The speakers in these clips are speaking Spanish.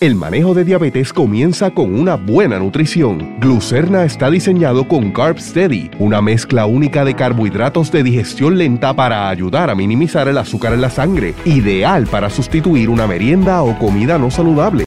El manejo de diabetes comienza con una buena nutrición. Glucerna está diseñado con Carb Steady, una mezcla única de carbohidratos de digestión lenta para ayudar a minimizar el azúcar en la sangre, ideal para sustituir una merienda o comida no saludable.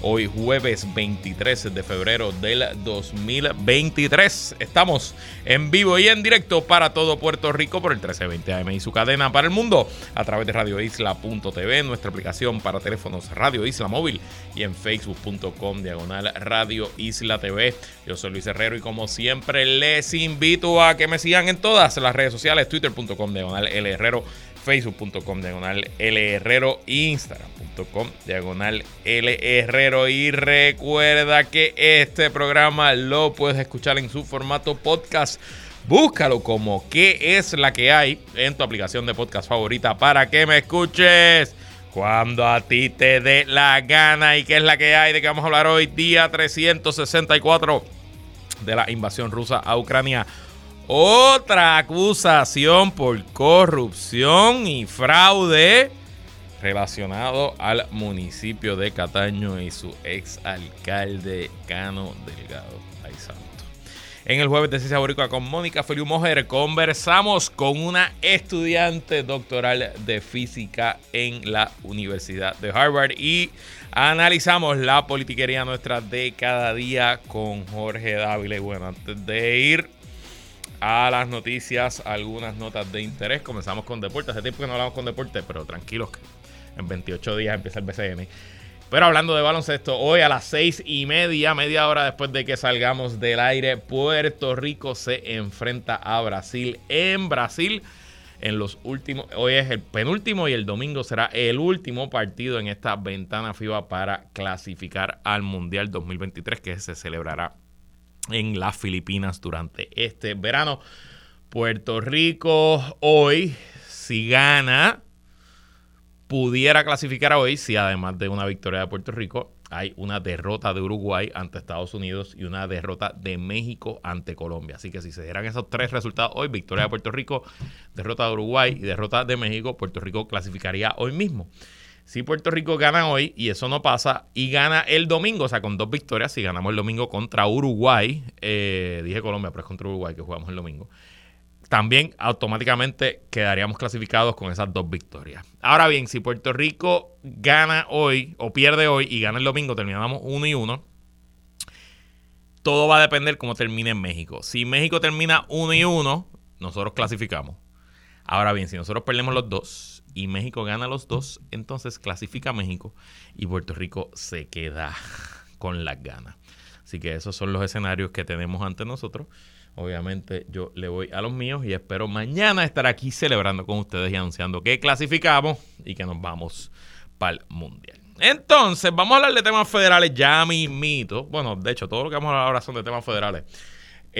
Hoy jueves 23 de febrero del 2023. Estamos en vivo y en directo para todo Puerto Rico por el 1320 AM y su cadena para el mundo a través de radioisla.tv, nuestra aplicación para teléfonos Radio Isla Móvil y en facebook.com diagonal Radio Isla TV. Yo soy Luis Herrero y como siempre les invito a que me sigan en todas las redes sociales, twitter.com diagonal L Herrero, facebook.com diagonal Herrero, Instagram com diagonal L Herrero. Y recuerda que este programa lo puedes escuchar en su formato podcast. Búscalo como qué es la que hay en tu aplicación de podcast favorita para que me escuches cuando a ti te dé la gana. ¿Y qué es la que hay? De que vamos a hablar hoy, día 364 de la invasión rusa a Ucrania. Otra acusación por corrupción y fraude relacionado al municipio de Cataño y su ex alcalde Cano Delgado. Ay, santo. En el jueves de Ciencia Boricua con Mónica Feliu Mojer conversamos con una estudiante doctoral de física en la Universidad de Harvard y analizamos la politiquería nuestra de cada día con Jorge Dávila. Y bueno, antes de ir a las noticias, algunas notas de interés. Comenzamos con deporte. Hace tiempo que no hablamos con deporte, pero tranquilos en 28 días empieza el BCN. Pero hablando de baloncesto, hoy a las seis y media, media hora después de que salgamos del aire, Puerto Rico se enfrenta a Brasil. En Brasil, en los últimos, hoy es el penúltimo y el domingo será el último partido en esta ventana FIBA para clasificar al Mundial 2023 que se celebrará en las Filipinas durante este verano. Puerto Rico hoy, si gana, pudiera clasificar hoy si además de una victoria de Puerto Rico hay una derrota de Uruguay ante Estados Unidos y una derrota de México ante Colombia. Así que si se dieran esos tres resultados hoy, victoria de Puerto Rico, derrota de Uruguay y derrota de México, Puerto Rico clasificaría hoy mismo. Si Puerto Rico gana hoy y eso no pasa y gana el domingo, o sea, con dos victorias, si ganamos el domingo contra Uruguay, eh, dije Colombia, pero es contra Uruguay que jugamos el domingo también automáticamente quedaríamos clasificados con esas dos victorias. Ahora bien, si Puerto Rico gana hoy o pierde hoy y gana el domingo, terminamos uno y uno. Todo va a depender cómo termine México. Si México termina uno y uno, nosotros clasificamos. Ahora bien, si nosotros perdemos los dos y México gana los dos, entonces clasifica México y Puerto Rico se queda con las ganas. Así que esos son los escenarios que tenemos ante nosotros. Obviamente yo le voy a los míos y espero mañana estar aquí celebrando con ustedes y anunciando que clasificamos y que nos vamos para el Mundial. Entonces, vamos a hablar de temas federales ya mismito. Bueno, de hecho, todo lo que vamos a hablar ahora son de temas federales.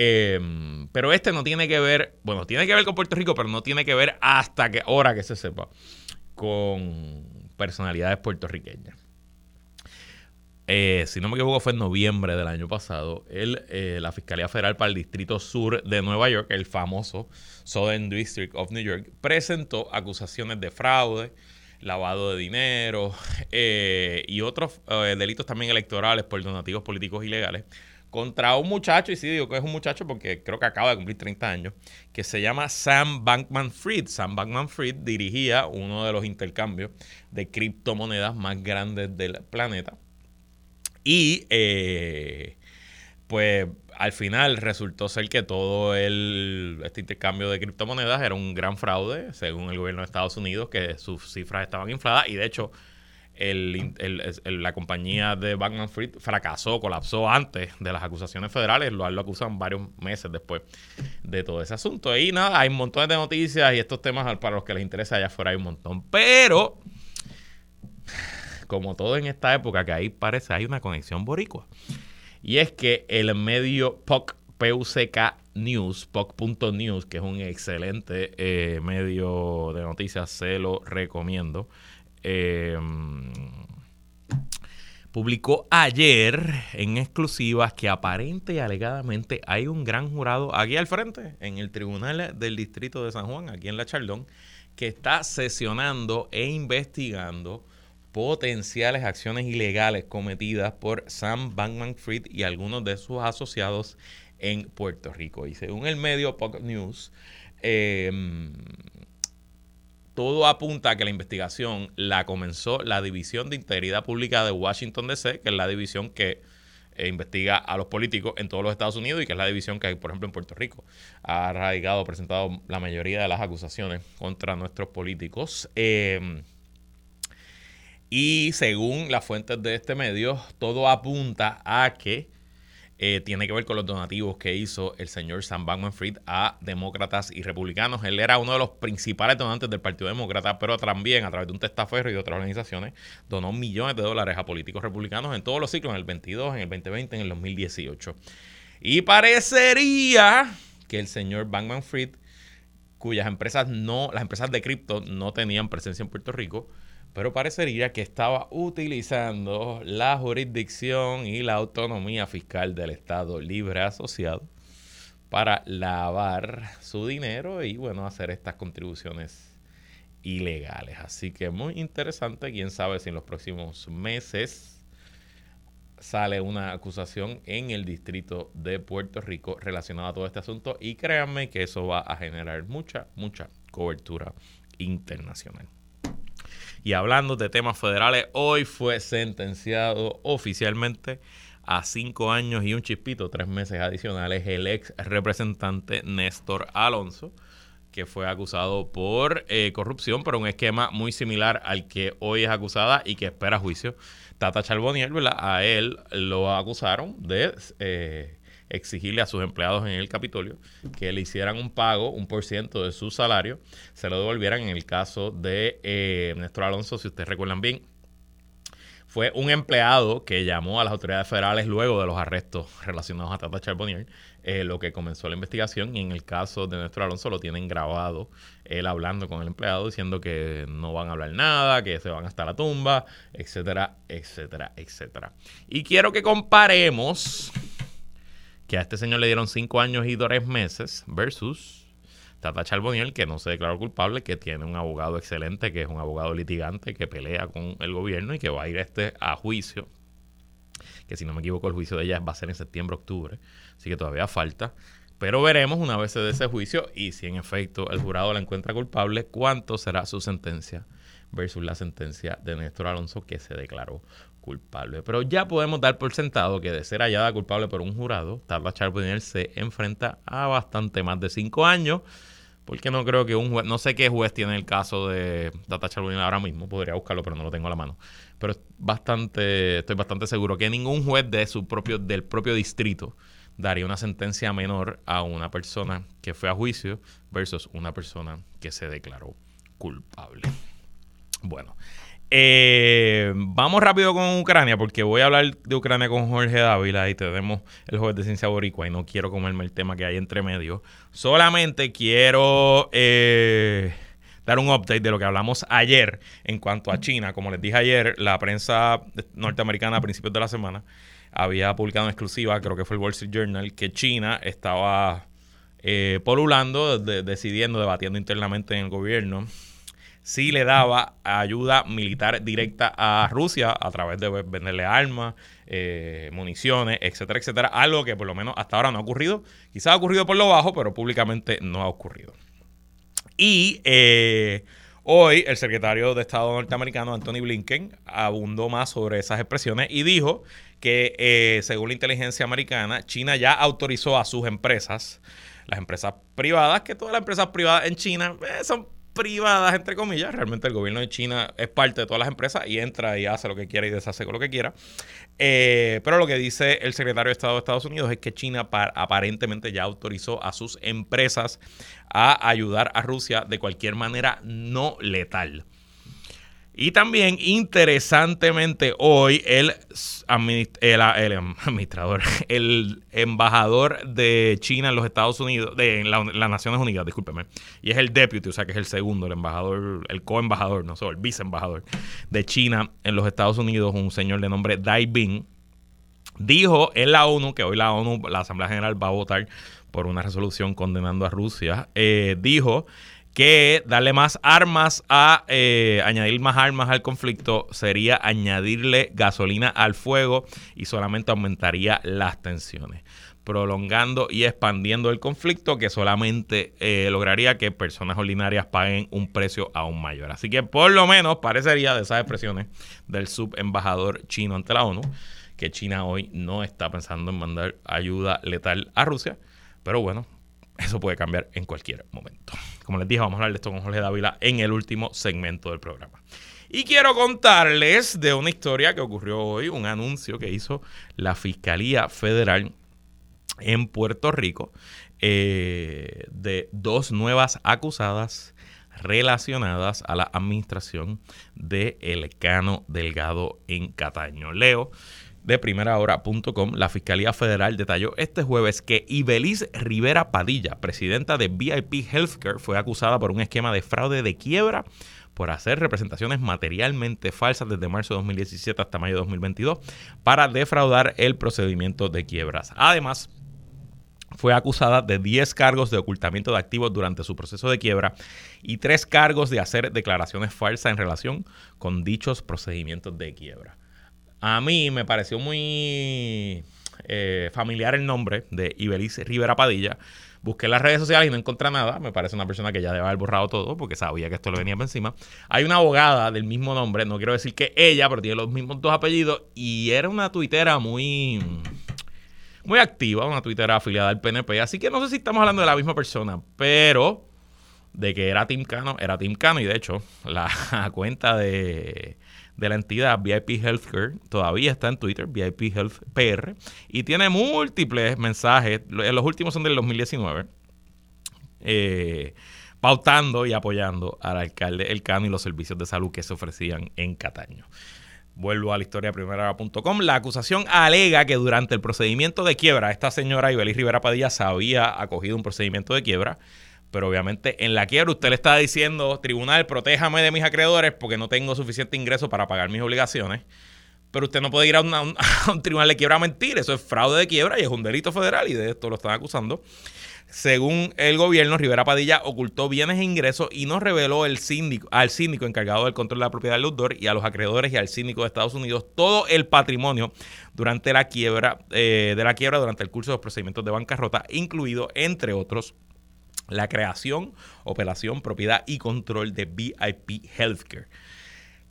Em, pero este no tiene que ver, bueno, tiene que ver con Puerto Rico, pero no tiene que ver hasta que, ahora que se sepa, con personalidades puertorriqueñas. Eh, si no me equivoco, fue en noviembre del año pasado, el, eh, la Fiscalía Federal para el Distrito Sur de Nueva York, el famoso Southern District of New York, presentó acusaciones de fraude, lavado de dinero eh, y otros delitos también electorales por donativos políticos ilegales contra un muchacho, y sí digo que es un muchacho porque creo que acaba de cumplir 30 años, que se llama Sam Bankman Fried. Sam Bankman Fried dirigía uno de los intercambios de criptomonedas más grandes del planeta y eh, pues al final resultó ser que todo el, este intercambio de criptomonedas era un gran fraude, según el gobierno de Estados Unidos, que sus cifras estaban infladas y de hecho la compañía de Bankman Fried fracasó, colapsó antes de las acusaciones federales, lo, lo acusan varios meses después de todo ese asunto. Y nada, hay un montón de noticias y estos temas para los que les interesa allá afuera hay un montón. Pero como todo en esta época, que ahí parece hay una conexión boricua. Y es que el medio POC, PUCK News, POC.news, que es un excelente eh, medio de noticias, se lo recomiendo. Eh, publicó ayer en exclusivas que aparente y alegadamente hay un gran jurado aquí al frente, en el Tribunal del Distrito de San Juan, aquí en La Chardón, que está sesionando e investigando potenciales acciones ilegales cometidas por Sam Bankman Fried y algunos de sus asociados en Puerto Rico. Y según el medio Pocket News, eh, todo apunta a que la investigación la comenzó la División de Integridad Pública de Washington DC, que es la división que eh, investiga a los políticos en todos los Estados Unidos y que es la división que, por ejemplo, en Puerto Rico ha radicado, presentado la mayoría de las acusaciones contra nuestros políticos. Eh, y según las fuentes de este medio, todo apunta a que eh, tiene que ver con los donativos que hizo el señor Sam Bankman Fried a demócratas y republicanos. Él era uno de los principales donantes del Partido Demócrata, pero también a través de un testaferro y de otras organizaciones donó millones de dólares a políticos republicanos en todos los ciclos, en el 22, en el 2020, en el 2018. Y parecería que el señor Bankman Fried, cuyas empresas no, las empresas de cripto no tenían presencia en Puerto Rico, pero parecería que estaba utilizando la jurisdicción y la autonomía fiscal del Estado Libre Asociado para lavar su dinero y, bueno, hacer estas contribuciones ilegales. Así que muy interesante, quién sabe si en los próximos meses sale una acusación en el distrito de Puerto Rico relacionada a todo este asunto y créanme que eso va a generar mucha, mucha cobertura internacional. Y hablando de temas federales, hoy fue sentenciado oficialmente a cinco años y un chispito, tres meses adicionales, el ex representante Néstor Alonso, que fue acusado por eh, corrupción, por un esquema muy similar al que hoy es acusada y que espera juicio. Tata Charbonnier, ¿verdad? A él lo acusaron de eh, exigirle a sus empleados en el Capitolio que le hicieran un pago, un por ciento de su salario, se lo devolvieran en el caso de eh, Néstor Alonso, si ustedes recuerdan bien. Fue un empleado que llamó a las autoridades federales luego de los arrestos relacionados a Tata Charbonnier, eh, lo que comenzó la investigación. Y en el caso de Néstor Alonso lo tienen grabado, él hablando con el empleado, diciendo que no van a hablar nada, que se van hasta la tumba, etcétera, etcétera, etcétera. Y quiero que comparemos que a este señor le dieron cinco años y tres meses versus Tata Charboniel, que no se declaró culpable, que tiene un abogado excelente, que es un abogado litigante, que pelea con el gobierno y que va a ir este a juicio. Que si no me equivoco, el juicio de ella va a ser en septiembre-octubre, así que todavía falta. Pero veremos una vez de ese juicio y si en efecto el jurado la encuentra culpable, cuánto será su sentencia versus la sentencia de Néstor Alonso que se declaró culpable. Pero ya podemos dar por sentado que de ser hallada culpable por un jurado, Tata Charbonnier se enfrenta a bastante más de cinco años. Porque no creo que un juez, no sé qué juez tiene el caso de Tata Charbonnier ahora mismo, podría buscarlo, pero no lo tengo a la mano. Pero bastante, estoy bastante seguro que ningún juez de su propio, del propio distrito daría una sentencia menor a una persona que fue a juicio versus una persona que se declaró culpable. Bueno, eh, vamos rápido con Ucrania, porque voy a hablar de Ucrania con Jorge Dávila y tenemos el jueves de Ciencia Boricua y no quiero comerme el tema que hay entre medio. Solamente quiero eh, dar un update de lo que hablamos ayer en cuanto a China. Como les dije ayer, la prensa norteamericana a principios de la semana había publicado en exclusiva, creo que fue el Wall Street Journal, que China estaba eh, polulando, decidiendo, debatiendo internamente en el gobierno sí le daba ayuda militar directa a Rusia a través de venderle armas, eh, municiones, etcétera, etcétera. Algo que por lo menos hasta ahora no ha ocurrido. Quizás ha ocurrido por lo bajo, pero públicamente no ha ocurrido. Y eh, hoy el secretario de Estado norteamericano, Anthony Blinken, abundó más sobre esas expresiones y dijo que eh, según la inteligencia americana, China ya autorizó a sus empresas, las empresas privadas, que todas las empresas privadas en China son privadas, entre comillas. Realmente el gobierno de China es parte de todas las empresas y entra y hace lo que quiera y deshace con lo que quiera. Eh, pero lo que dice el secretario de Estado de Estados Unidos es que China aparentemente ya autorizó a sus empresas a ayudar a Rusia de cualquier manera no letal. Y también, interesantemente, hoy el, el, administrador, el embajador de China en los Estados Unidos, de las Naciones Unidas, discúlpeme, y es el deputy, o sea que es el segundo, el embajador, el co-embajador, no sé, el viceembajador de China en los Estados Unidos, un señor de nombre Dai Bing, dijo en la ONU, que hoy la ONU, la Asamblea General va a votar por una resolución condenando a Rusia, eh, dijo que darle más armas a eh, añadir más armas al conflicto sería añadirle gasolina al fuego y solamente aumentaría las tensiones prolongando y expandiendo el conflicto que solamente eh, lograría que personas ordinarias paguen un precio aún mayor. Así que por lo menos parecería de esas expresiones del subembajador chino ante la ONU que China hoy no está pensando en mandar ayuda letal a Rusia, pero bueno, eso puede cambiar en cualquier momento. Como les dije, vamos a hablar de esto con Jorge Dávila en el último segmento del programa. Y quiero contarles de una historia que ocurrió hoy, un anuncio que hizo la Fiscalía Federal en Puerto Rico eh, de dos nuevas acusadas relacionadas a la administración de Elcano Delgado en Cataño. Leo de primerahora.com, la Fiscalía Federal detalló este jueves que Ibeliz Rivera Padilla, presidenta de VIP Healthcare, fue acusada por un esquema de fraude de quiebra por hacer representaciones materialmente falsas desde marzo de 2017 hasta mayo de 2022 para defraudar el procedimiento de quiebras. Además, fue acusada de 10 cargos de ocultamiento de activos durante su proceso de quiebra y 3 cargos de hacer declaraciones falsas en relación con dichos procedimientos de quiebra. A mí me pareció muy eh, familiar el nombre de Ibelice Rivera Padilla. Busqué en las redes sociales y no encontré nada. Me parece una persona que ya debe haber borrado todo porque sabía que esto le venía por encima. Hay una abogada del mismo nombre, no quiero decir que ella, pero tiene los mismos dos apellidos. Y era una tuitera muy, muy activa, una tuitera afiliada al PNP. Así que no sé si estamos hablando de la misma persona, pero de que era Tim Cano, era Tim Cano. Y de hecho, la cuenta de de la entidad VIP Healthcare todavía está en Twitter, VIP Health PR, y tiene múltiples mensajes, los últimos son del 2019, eh, pautando y apoyando al alcalde El Cano y los servicios de salud que se ofrecían en Cataño. Vuelvo a la historia primera.com. La acusación alega que durante el procedimiento de quiebra, esta señora Ibeliz Rivera Padilla se había acogido un procedimiento de quiebra pero obviamente en la quiebra usted le está diciendo, tribunal, protéjame de mis acreedores porque no tengo suficiente ingreso para pagar mis obligaciones. Pero usted no puede ir a, un tribunal de quiebra a mentir. Eso es fraude de quiebra y es un delito federal y de esto lo están acusando. Según el gobierno, Rivera Padilla ocultó bienes e ingresos y no reveló el al síndico encargado del control de la propiedad del deudor y a los acreedores y al síndico de Estados Unidos todo el patrimonio durante la quiebra, eh, de la quiebra durante el curso de los procedimientos de bancarrota, incluido, entre otros, la creación, operación, propiedad y control de VIP Healthcare.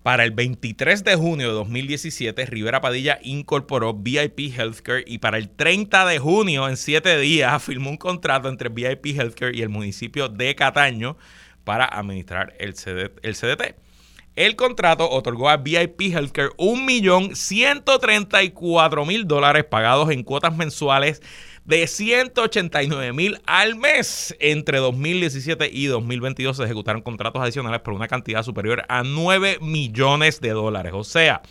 Para el 23 de junio de 2017, Rivera Padilla incorporó VIP Healthcare y para el 30 de junio, en siete días, firmó un contrato entre VIP Healthcare y el municipio de Cataño para administrar el, el CDT. El contrato otorgó a VIP Healthcare 1.134.000 dólares pagados en cuotas mensuales de 189 mil al mes. Entre 2017 y 2022 se ejecutaron contratos adicionales por una cantidad superior a 9 millones de dólares. O sea,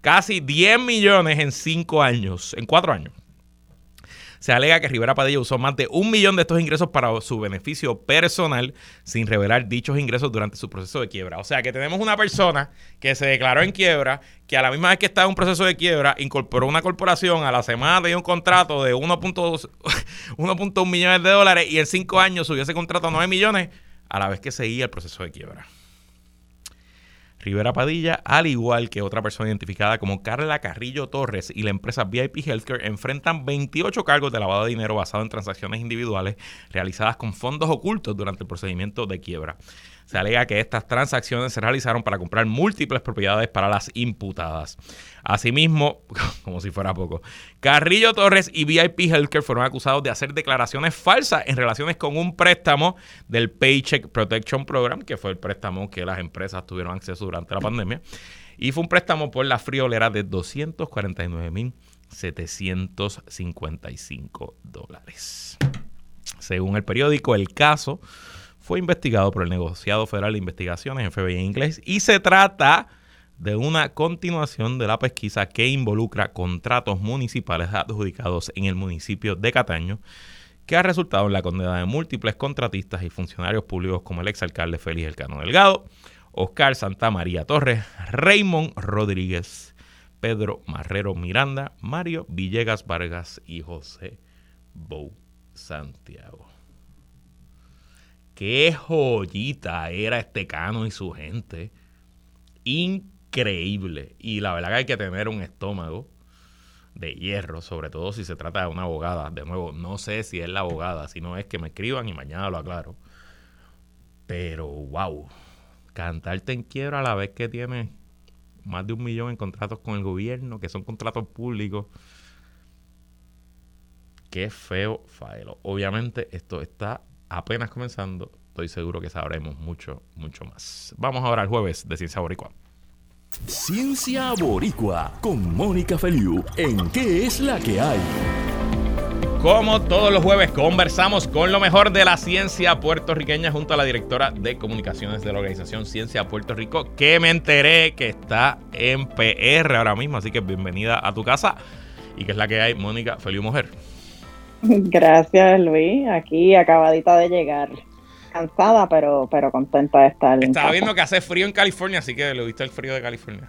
casi 10 millones en 5 años, en 4 años. Se alega que Rivera Padilla usó más de un millón de estos ingresos para su beneficio personal sin revelar dichos ingresos durante su proceso de quiebra. O sea que tenemos una persona que se declaró en quiebra, que a la misma vez que estaba en un proceso de quiebra, incorporó una corporación, a la semana tenía un contrato de 1.1 millones de dólares y en cinco años subió ese contrato a 9 millones a la vez que seguía el proceso de quiebra. Rivera Padilla, al igual que otra persona identificada como Carla Carrillo Torres y la empresa VIP Healthcare, enfrentan 28 cargos de lavado de dinero basado en transacciones individuales realizadas con fondos ocultos durante el procedimiento de quiebra. Se alega que estas transacciones se realizaron para comprar múltiples propiedades para las imputadas. Asimismo, como si fuera poco, Carrillo Torres y VIP Healthcare fueron acusados de hacer declaraciones falsas en relaciones con un préstamo del Paycheck Protection Program, que fue el préstamo que las empresas tuvieron acceso durante la pandemia. Y fue un préstamo por la friolera de 249.755 dólares. Según el periódico, el caso fue investigado por el negociado federal de investigaciones, FBI inglés, y se trata de una continuación de la pesquisa que involucra contratos municipales adjudicados en el municipio de Cataño, que ha resultado en la condena de múltiples contratistas y funcionarios públicos como el exalcalde Félix Elcano Delgado, Oscar Santa María Torres, Raymond Rodríguez, Pedro Marrero Miranda, Mario Villegas Vargas y José Bou Santiago. Qué joyita era este Cano y su gente. Increíble. Y la verdad que hay que tener un estómago de hierro, sobre todo si se trata de una abogada. De nuevo, no sé si es la abogada, si no es que me escriban y mañana lo aclaro. Pero, wow, cantarte en quiebra a la vez que tiene más de un millón en contratos con el gobierno, que son contratos públicos. Qué feo faelo. Obviamente esto está apenas comenzando. Estoy seguro que sabremos mucho, mucho más. Vamos ahora al jueves de Ciencia Boricua. Ciencia Boricua con Mónica Feliu en ¿Qué es la que hay? Como todos los jueves, conversamos con lo mejor de la ciencia puertorriqueña junto a la directora de comunicaciones de la organización Ciencia Puerto Rico, que me enteré que está en PR ahora mismo. Así que bienvenida a tu casa. ¿Y qué es la que hay, Mónica Feliu Mujer? Gracias, Luis. Aquí acabadita de llegar. Cansada, pero, pero contenta de estar. Estaba viendo que hace frío en California, así que le viste el frío de California.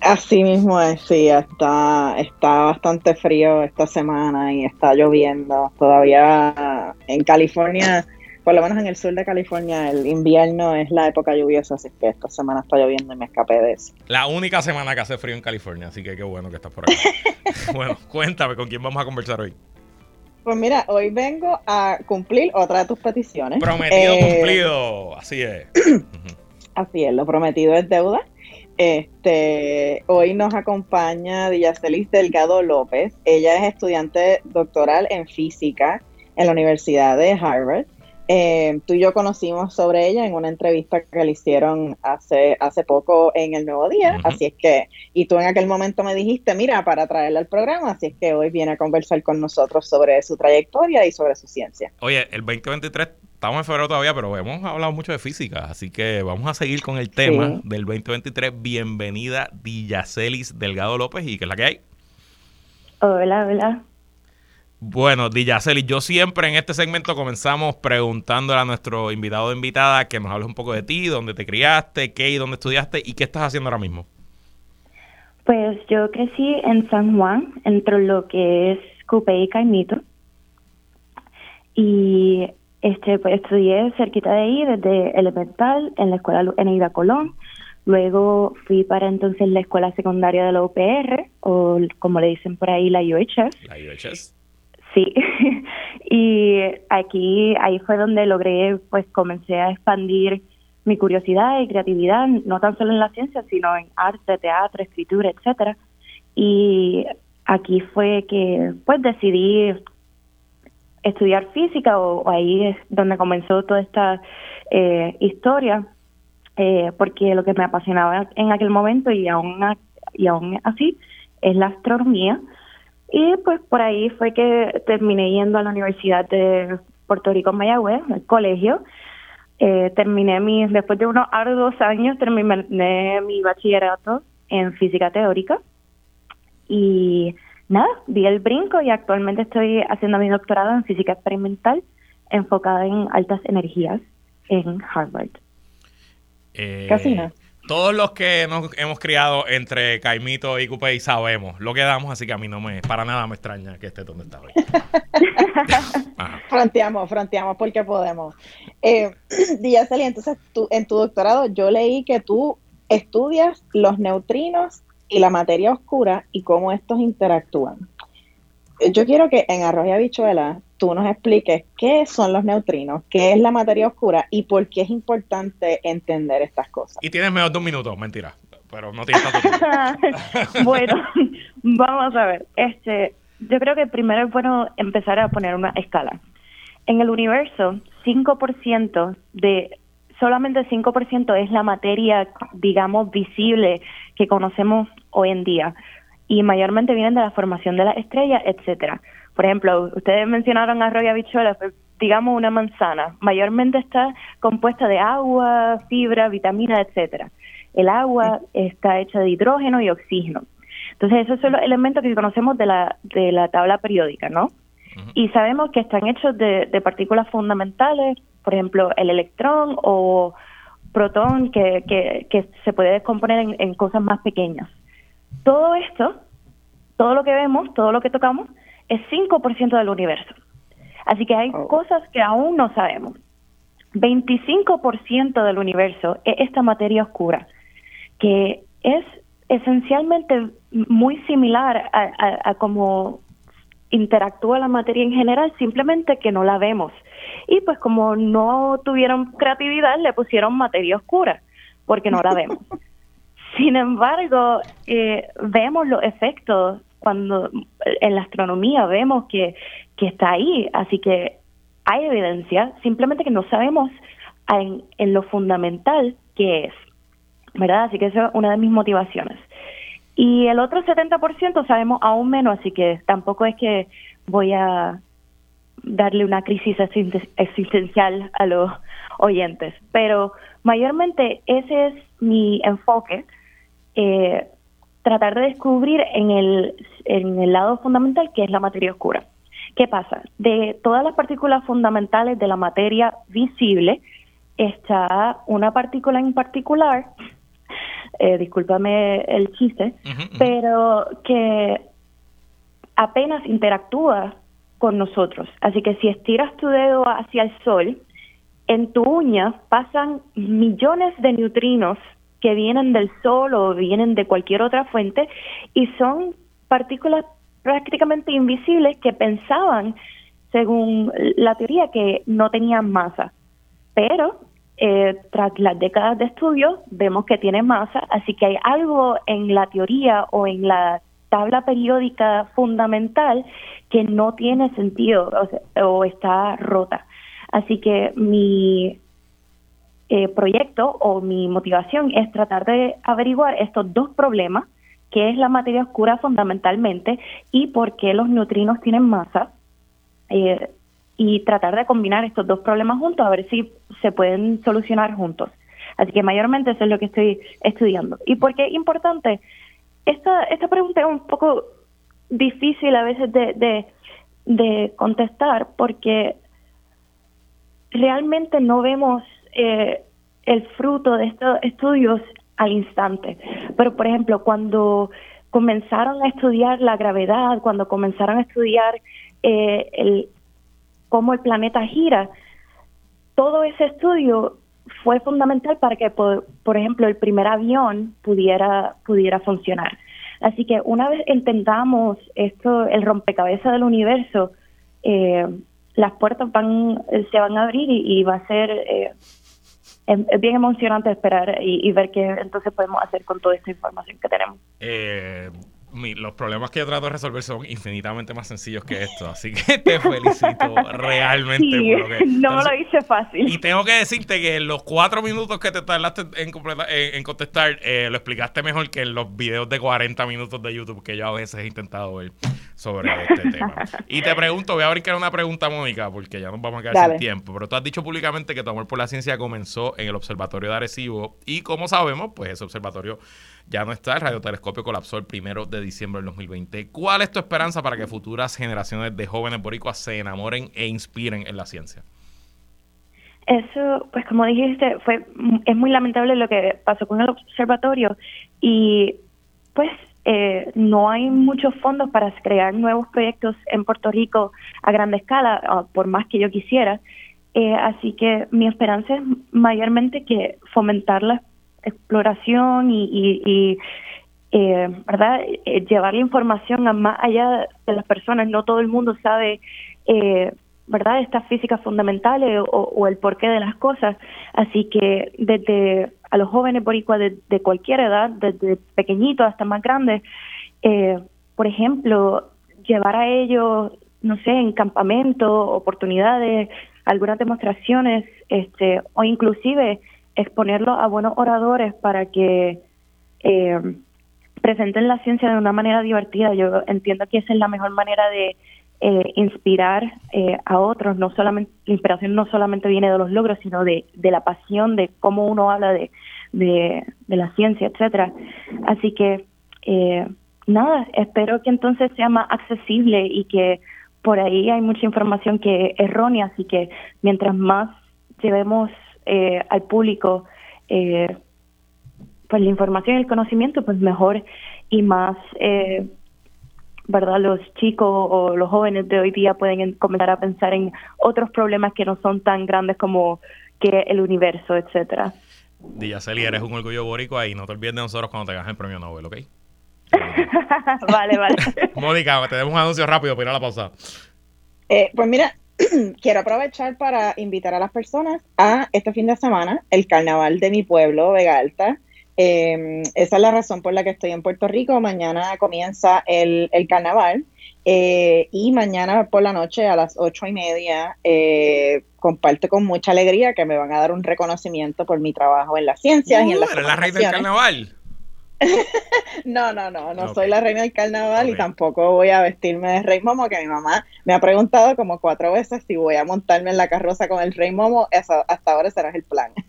Así mismo es, sí, está, está bastante frío esta semana y está lloviendo. Todavía en California, por lo menos en el sur de California, el invierno es la época lluviosa, así que esta semana está lloviendo y me escapé de eso. La única semana que hace frío en California, así que qué bueno que estás por aquí. bueno, cuéntame, ¿con quién vamos a conversar hoy? Pues mira, hoy vengo a cumplir otra de tus peticiones. Prometido, eh, cumplido, así es. así es, lo prometido es deuda. Este, hoy nos acompaña Diyacelis Delgado López. Ella es estudiante doctoral en física en la Universidad de Harvard. Eh, tú y yo conocimos sobre ella en una entrevista que le hicieron hace, hace poco en el Nuevo Día, así es que, y tú en aquel momento me dijiste, mira, para traerla al programa, así es que hoy viene a conversar con nosotros sobre su trayectoria y sobre su ciencia. Oye, el 2023, estamos en febrero todavía, pero hemos hablado mucho de física, así que vamos a seguir con el tema del 2023. Bienvenida, Diyacelis Delgado López, ¿y qué es la que hay? Hola, hola. Bueno, Dijaceli, yo siempre en este segmento comenzamos preguntándole a nuestro invitado o invitada que nos hables un poco de ti, dónde te criaste, qué y dónde estudiaste y qué estás haciendo ahora mismo. Pues yo crecí en San Juan, entre lo que es Cupé y Caimito. Y este, pues estudié cerquita de ahí, desde elemental, en la escuela Eneida Colón. Luego fui para entonces la escuela secundaria de la UPR, o como le dicen por ahí, la UHS. La UHS. Sí, y aquí, ahí fue donde logré, pues comencé a expandir mi curiosidad y creatividad, no tan solo en la ciencia, sino en arte, teatro, escritura, etcétera. Y aquí fue que, pues, decidí estudiar física, o, ahí es donde comenzó toda esta eh, historia, eh, porque lo que me apasionaba en aquel momento y aún, y aún así es la astronomía y pues por ahí fue que terminé yendo a la Universidad de Puerto Rico en Mayagüez, el colegio. Eh, terminé mi, después de unos arduos años, terminé mi bachillerato en física teórica. Y nada, di el brinco y actualmente estoy haciendo mi doctorado en física experimental enfocada en altas energías en Harvard. Eh, Casi nada todos los que nos hemos criado entre Caimito y Cupey sabemos lo que damos, así que a mí no me, para nada me extraña que esté donde está hoy. fronteamos, fronteamos porque podemos. Eh, entonces tú, en tu doctorado yo leí que tú estudias los neutrinos y la materia oscura y cómo estos interactúan. Yo quiero que en Arroz y Habichuela tú nos expliques qué son los neutrinos, qué es la materia oscura y por qué es importante entender estas cosas. Y tienes menos de un minuto, mentira, pero no tienes tanto bueno, vamos a ver. Este, yo creo que primero es bueno empezar a poner una escala. En el universo, 5% de solamente 5% es la materia, digamos, visible que conocemos hoy en día y mayormente vienen de la formación de las estrellas, etcétera. Por ejemplo, ustedes mencionaron arroz y habichuelas, pues, digamos una manzana, mayormente está compuesta de agua, fibra, vitamina, etcétera. el agua está hecha de hidrógeno y oxígeno. Entonces, esos son los elementos que conocemos de la, de la tabla periódica, ¿no? Y sabemos que están hechos de, partículas fundamentales, por ejemplo, el electrón o protón, que, que, se puede descomponer en, cosas más pequeñas. Todo esto, todo lo que vemos, todo lo que tocamos, es 5% del universo. Así que hay oh. cosas que aún no sabemos. 25% del universo es esta materia oscura, que es esencialmente muy similar a, a, cómo interactúa la materia en general, simplemente que no la vemos. Y pues como no tuvieron creatividad, le pusieron materia oscura, porque no la vemos. Sin embargo, eh, vemos los efectos cuando en la astronomía vemos que, que está ahí, así que hay evidencia, simplemente que no sabemos en, lo fundamental que es, ¿verdad? Así que esa es una de mis motivaciones. Y el otro 70% sabemos aún menos, así que tampoco es que voy a darle una crisis existencial a los oyentes, pero mayormente ese es mi enfoque, eh, tratar de descubrir en el, en el lado fundamental que es la materia oscura. ¿Qué pasa? De todas las partículas fundamentales de la materia visible, está una partícula en particular eh, discúlpame el chiste, pero que apenas interactúa con nosotros. Así que si estiras tu dedo hacia el sol, en tu uña pasan millones de neutrinos que vienen del sol o vienen de cualquier otra fuente y son partículas prácticamente invisibles que pensaban, según la teoría, que no tenían masa. Pero eh, tras las décadas de estudio, vemos que tiene masa, así que hay algo en la teoría o en la tabla periódica fundamental que no tiene sentido o, está rota. Así que mi eh, proyecto o mi motivación es tratar de averiguar estos dos problemas, qué es la materia oscura fundamentalmente y por qué los neutrinos tienen masa. Eh, y tratar de combinar estos dos problemas juntos a ver si se pueden solucionar juntos. Así que mayormente eso es lo que estoy estudiando. ¿Y por qué es importante? Esta, esta pregunta es un poco difícil a veces de, de, contestar porque realmente no vemos eh, el fruto de estos estudios al instante. Pero, por ejemplo, cuando comenzaron a estudiar la gravedad, cuando comenzaron a estudiar eh, el, cómo el planeta gira. Todo ese estudio fue fundamental para que, por, ejemplo, el primer avión pudiera, pudiera funcionar. Así que una vez entendamos esto, el rompecabezas del universo, eh, las puertas van, se van a abrir y, va a ser eh, es, bien emocionante esperar y, y, ver qué entonces podemos hacer con toda esta información que tenemos. Eh, los problemas que yo trato de resolver son infinitamente más sencillos que esto. Así que te felicito realmente. por lo que, no me lo hice fácil. Y tengo que decirte que en los cuatro minutos que te tardaste en, en, contestar, eh, lo explicaste mejor que en los videos de 40 minutos de YouTube que yo a veces he intentado ver sobre este tema. Y te pregunto, voy a era una pregunta, Mónica, porque ya nos vamos a quedar sin tiempo. Pero tú has dicho públicamente que tu amor por la ciencia comenzó en el Observatorio de Arecibo. Y como sabemos, pues ese observatorio ya no está. El radiotelescopio colapsó el primero de diciembre del 2020. ¿Cuál es tu esperanza para que futuras generaciones de jóvenes boricuas se enamoren e inspiren en la ciencia? Eso, pues como dijiste, fue es muy lamentable lo que pasó con el observatorio y pues eh, no hay muchos fondos para crear nuevos proyectos en Puerto Rico a gran escala, ah, por más que yo quisiera. Eh, así que mi esperanza es mayormente que fomentar la exploración y, eh, verdad eh, llevar la información a más allá de las personas. No todo el mundo sabe eh, verdad estas físicas fundamentales o, el porqué de las cosas. Así que desde a los jóvenes boricuas de, de cualquier edad desde pequeñitos hasta más grandes eh, por ejemplo llevar a ellos no sé en campamentos oportunidades algunas demostraciones este o inclusive exponerlo a buenos oradores para que eh, presenten la ciencia de una manera divertida. Yo entiendo que esa es la mejor manera de eh, inspirar eh, a otros. No solamente la inspiración no solamente viene de los logros, sino de, de la pasión, de cómo uno habla de, de, la ciencia, etcétera. Así que eh, nada, espero que entonces sea más accesible y que por ahí hay mucha información que es errónea, así que mientras más llevemos eh, al público eh, pues la información y el conocimiento, pues mejor y más, eh, ¿verdad? Los chicos o los jóvenes de hoy día pueden comenzar a pensar en otros problemas que no son tan grandes como que el universo, etcétera. Diyaceli, eres un orgullo boricua y no te olvides de nosotros cuando te ganes el premio Nobel, ¿ok? vale, vale. Mónica, te demos un anuncio rápido para ir a la pausa. Eh, pues mira, quiero aprovechar para invitar a las personas a este fin de semana, el carnaval de mi pueblo, Vega Alta. Em, esa es la razón por la que estoy en Puerto Rico. Mañana comienza el, carnaval eh, y mañana por la noche a las ocho y media eh, comparto con mucha alegría que me van a dar un reconocimiento por mi trabajo en las ciencias y en las la reina del carnaval? no, no, no, no soy la reina del carnaval y tampoco voy a vestirme de rey momo, que mi mamá me ha preguntado como cuatro veces si voy a montarme en la carroza con el rey momo, eso, hasta ahora será el plan.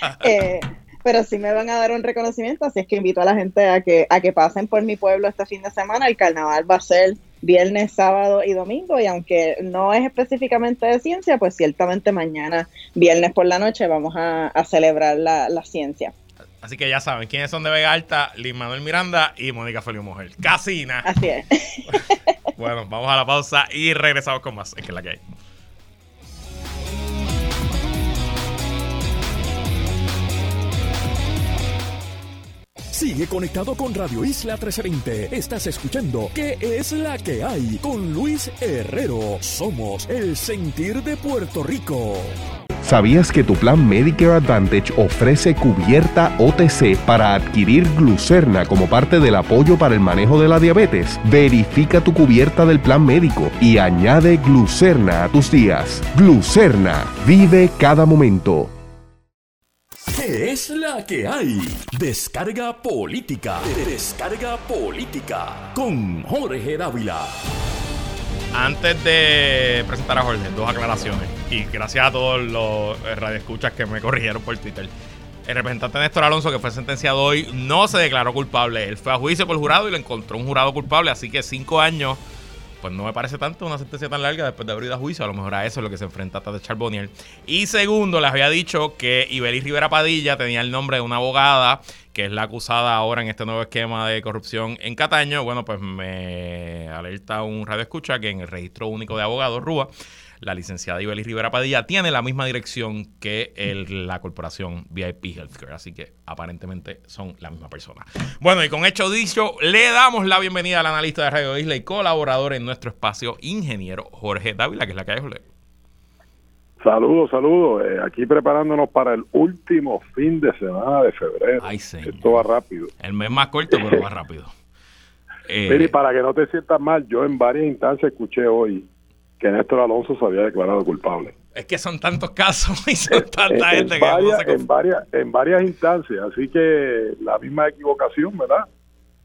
Eh, pero sí me van a dar un reconocimiento, así es que invito a la gente a que, a que pasen por mi pueblo este fin de semana. El carnaval va a ser viernes, sábado y domingo, y aunque no es específicamente de ciencia, pues ciertamente mañana, viernes por la noche, vamos a, celebrar la, la ciencia. Así que ya saben quiénes son de Vega Alta, Lin Manuel Miranda y Mónica Feliu Mujer. Casina. Así es. bueno, vamos a la pausa y regresamos con más. Es que la que hay. Sigue conectado con Radio Isla 1320. Estás escuchando ¿Qué es la que hay? Con Luis Herrero. Somos el sentir de Puerto Rico. ¿Sabías que tu plan Medicare Advantage ofrece cubierta OTC para adquirir glucerna como parte del apoyo para el manejo de la diabetes? Verifica tu cubierta del plan médico y añade glucerna a tus días. Glucerna, vive cada momento. ¿Qué es la que hay? Descarga política. Descarga política con Jorge Dávila. Antes de presentar a Jorge, dos aclaraciones. Y gracias a todos los radioescuchas que me corrigieron por Twitter. El representante Néstor Alonso, que fue sentenciado hoy, no se declaró culpable. Él fue a juicio por jurado y lo encontró un jurado culpable. Así que cinco años, pues no me parece tanto una sentencia tan larga después de abrir a juicio. A lo mejor a eso es lo que se enfrenta Tata Charbonnier. Y segundo, les había dicho que Ibeliz Rivera Padilla tenía el nombre de una abogada que es la acusada ahora en este nuevo esquema de corrupción en Cataño, bueno, pues me alerta un radio escucha que en el registro único de abogados, RUA, la licenciada Ibelis Rivera Padilla tiene la misma dirección que la corporación VIP Healthcare, así que aparentemente son la misma persona. Bueno, y con hecho dicho, le damos la bienvenida al analista de Radio Isla y colaborador en nuestro espacio, ingeniero Jorge Dávila, que es la hay, Jorge. Saludos, saludos. Eh, aquí preparándonos para el último fin de semana de febrero. Ay, Esto va rápido. El mes más corto, pero va rápido. Eh, para que no te sientas mal, yo en varias instancias escuché hoy que Néstor Alonso se había declarado culpable. Es que son tantos casos y son tanta gente que en varias, en varias instancias, así que la misma equivocación, ¿verdad?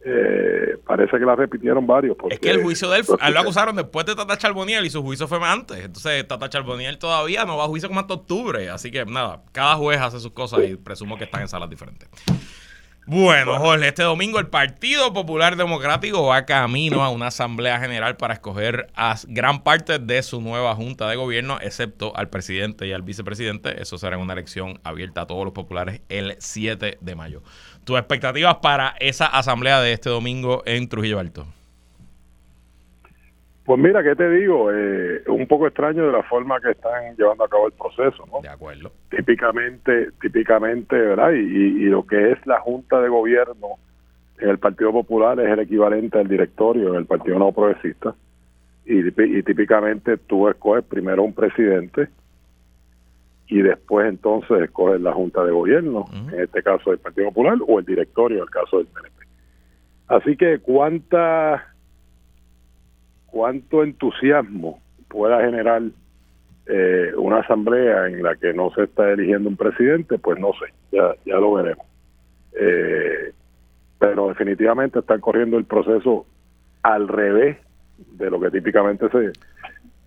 Eh, parece que la repitieron varios. es que el juicio de él, lo acusaron después de Tata Charboniel y su juicio fue antes. Entonces, Tata Charboniel todavía no va a juicio como hasta octubre. Así que nada, cada juez hace sus cosas y presumo que están en salas diferentes. Bueno, Jorge, este domingo el Partido Popular Democrático va camino a una asamblea general para escoger a gran parte de su nueva junta de gobierno, excepto al presidente y al vicepresidente. Eso será una elección abierta a todos los populares el 7 de mayo. ¿Tus expectativas para esa asamblea de este domingo en Trujillo Alto? Pues mira, ¿qué te digo? Eh, poco extraño de la forma que están llevando a cabo el proceso, ¿no? De acuerdo. Típicamente, típicamente, ¿verdad? Y, lo que es la Junta de Gobierno en el Partido Popular es el equivalente al directorio en el Partido No Progresista. Y, y típicamente tú escoges primero un presidente y después entonces escoger la Junta de Gobierno, en este caso del Partido Popular, o el directorio, en el caso del PNP. Así que cuánta cuánto entusiasmo pueda generar eh, una asamblea en la que no se está eligiendo un presidente, pues no sé, ya, ya lo veremos. Eh, pero definitivamente están corriendo el proceso al revés de lo que típicamente se,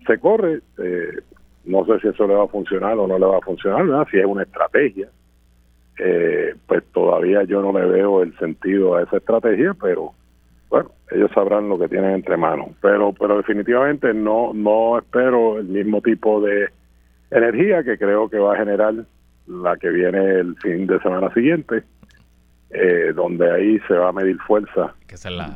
se corre. Eh, no sé si eso le va a funcionar o no le va a funcionar, si es una estrategia. eh, pues todavía yo no le veo el sentido a esa estrategia, pero bueno, ellos sabrán lo que tienen entre manos. Pero, pero definitivamente no, no espero el mismo tipo de energía que creo que va a generar la que viene el fin de semana siguiente, eh, donde ahí se va a medir fuerza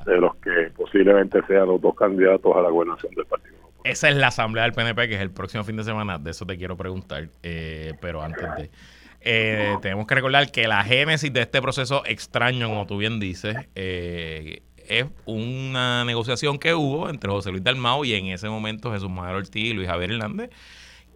de los que posiblemente sean los dos candidatos a la gobernación del partido. Esa es la asamblea del PNP, que es el próximo fin de semana. De eso te quiero preguntar. Eh, pero antes de. Eh, tenemos que recordar que la génesis de este proceso extraño, como tú bien dices, eh, es una negociación que hubo entre José Luis Dalmau y en ese momento Jesús Manuel Ortiz y Luis Javier Hernández